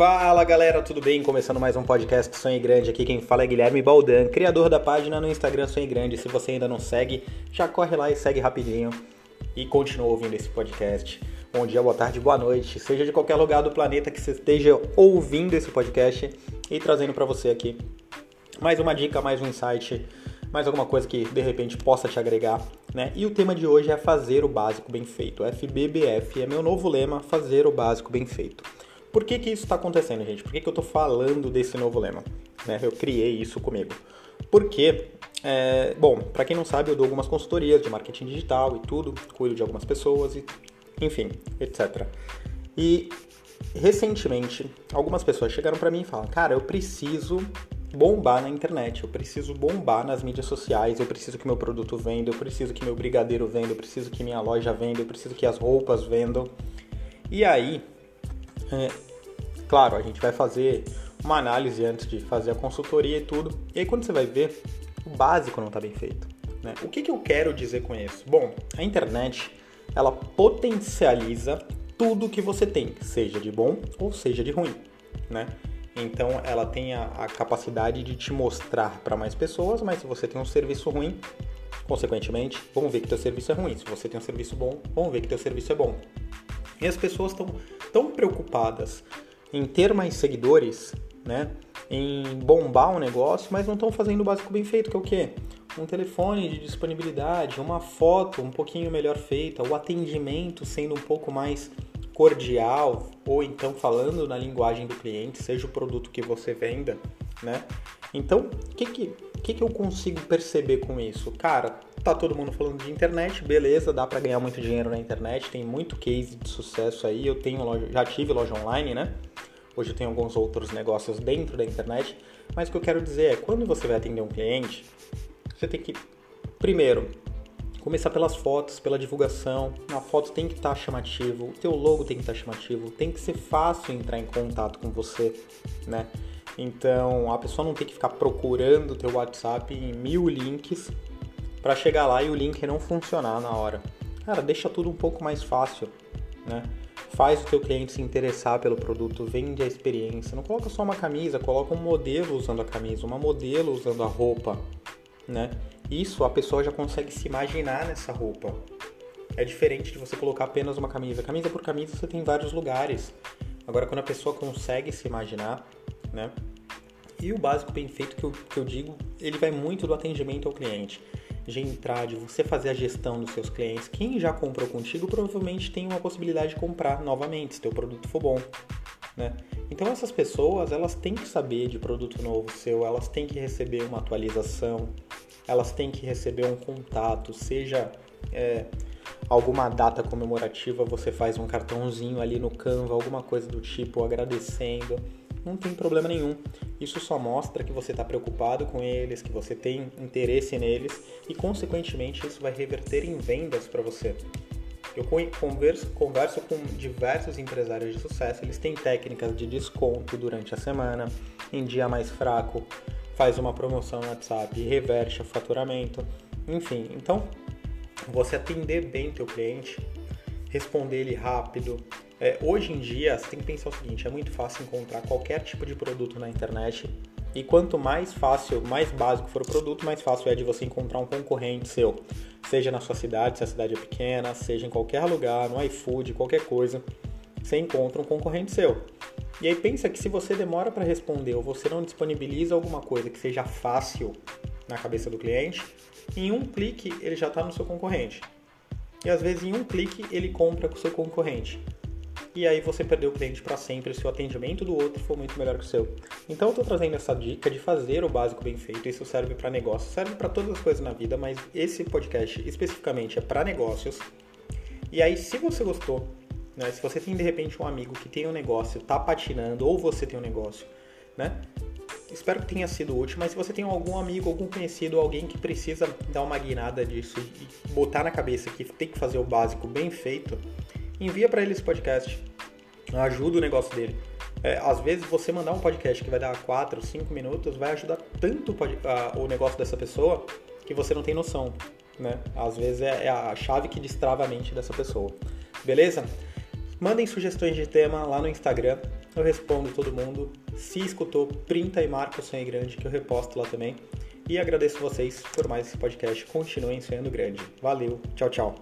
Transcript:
Fala galera, tudo bem? Começando mais um podcast Sonho Grande. Aqui quem fala é Guilherme Baldan, criador da página no Instagram Sonho Grande. Se você ainda não segue, já corre lá e segue rapidinho e continua ouvindo esse podcast. Bom dia, boa tarde, boa noite, seja de qualquer lugar do planeta que você esteja ouvindo esse podcast e trazendo para você aqui mais uma dica, mais um insight, mais alguma coisa que de repente possa te agregar, né? E o tema de hoje é fazer o básico bem feito. FBBF é meu novo lema, fazer o básico bem feito. Por que, que isso está acontecendo, gente? Por que, que eu estou falando desse novo lema? Né? Eu criei isso comigo. Porque, é, bom, para quem não sabe, eu dou algumas consultorias de marketing digital e tudo, cuido de algumas pessoas, e, enfim, etc. E recentemente, algumas pessoas chegaram para mim e falaram: Cara, eu preciso bombar na internet, eu preciso bombar nas mídias sociais, eu preciso que meu produto venda, eu preciso que meu brigadeiro venda, eu preciso que minha loja venda, eu preciso que as roupas vendam. E aí, é, claro, a gente vai fazer uma análise antes de fazer a consultoria e tudo. E aí quando você vai ver, o básico não está bem feito. Né? O que, que eu quero dizer com isso? Bom, a internet ela potencializa tudo que você tem, seja de bom ou seja de ruim, né? Então ela tem a, a capacidade de te mostrar para mais pessoas, mas se você tem um serviço ruim, consequentemente, vão ver que teu serviço é ruim. Se você tem um serviço bom, vão ver que teu serviço é bom. E as pessoas estão tão preocupadas em ter mais seguidores, né? Em bombar um negócio, mas não estão fazendo o básico bem feito, que é o quê? Um telefone de disponibilidade, uma foto um pouquinho melhor feita, o atendimento sendo um pouco mais cordial, ou então falando na linguagem do cliente, seja o produto que você venda, né? Então, o que, que, que, que eu consigo perceber com isso? Cara, Tá todo mundo falando de internet, beleza, dá para ganhar muito dinheiro na internet, tem muito case de sucesso aí. Eu tenho loja, já tive loja online, né? Hoje eu tenho alguns outros negócios dentro da internet, mas o que eu quero dizer é, quando você vai atender um cliente, você tem que primeiro começar pelas fotos, pela divulgação. A foto tem que estar tá chamativo, o teu logo tem que estar tá chamativo, tem que ser fácil entrar em contato com você, né? Então a pessoa não tem que ficar procurando o teu WhatsApp em mil links para chegar lá e o link não funcionar na hora. Cara, deixa tudo um pouco mais fácil, né? Faz o teu cliente se interessar pelo produto, vende a experiência. Não coloca só uma camisa, coloca um modelo usando a camisa, uma modelo usando a roupa, né? Isso a pessoa já consegue se imaginar nessa roupa. É diferente de você colocar apenas uma camisa. Camisa por camisa você tem vários lugares. Agora, quando a pessoa consegue se imaginar, né? E o básico bem feito que eu, que eu digo, ele vai muito do atendimento ao cliente de entrar, de você fazer a gestão dos seus clientes. Quem já comprou contigo provavelmente tem uma possibilidade de comprar novamente se teu produto for bom, né? Então essas pessoas, elas têm que saber de produto novo seu, elas têm que receber uma atualização, elas têm que receber um contato, seja é, alguma data comemorativa, você faz um cartãozinho ali no Canva, alguma coisa do tipo agradecendo não tem problema nenhum. Isso só mostra que você está preocupado com eles, que você tem interesse neles e, consequentemente, isso vai reverter em vendas para você. Eu converso, converso com diversos empresários de sucesso, eles têm técnicas de desconto durante a semana, em dia mais fraco, faz uma promoção no WhatsApp e reverte o faturamento. Enfim, então você atender bem teu cliente, responder ele rápido, é, hoje em dia, você tem que pensar o seguinte: é muito fácil encontrar qualquer tipo de produto na internet. E quanto mais fácil, mais básico for o produto, mais fácil é de você encontrar um concorrente seu. Seja na sua cidade, se a cidade é pequena, seja em qualquer lugar, no iFood, qualquer coisa, você encontra um concorrente seu. E aí pensa que se você demora para responder ou você não disponibiliza alguma coisa que seja fácil na cabeça do cliente, em um clique ele já está no seu concorrente. E às vezes em um clique ele compra com o seu concorrente e aí você perdeu o cliente para sempre se o atendimento do outro for muito melhor que o seu. Então eu estou trazendo essa dica de fazer o básico bem feito. Isso serve para negócios, serve para todas as coisas na vida, mas esse podcast especificamente é para negócios. E aí, se você gostou, né, se você tem de repente um amigo que tem um negócio, tá patinando, ou você tem um negócio, né? Espero que tenha sido útil, mas se você tem algum amigo, algum conhecido, alguém que precisa dar uma guinada disso e botar na cabeça que tem que fazer o básico bem feito, envia para ele esse podcast. Ajuda o negócio dele. É, às vezes você mandar um podcast que vai dar 4, 5 minutos vai ajudar tanto o negócio dessa pessoa que você não tem noção. Né? Às vezes é, é a chave que destrava a mente dessa pessoa. Beleza? Mandem sugestões de tema lá no Instagram, eu respondo todo mundo. Se escutou, printa e marca o Sonho Grande, que eu reposto lá também. E agradeço vocês por mais esse podcast. Continuem sonhando grande. Valeu, tchau, tchau.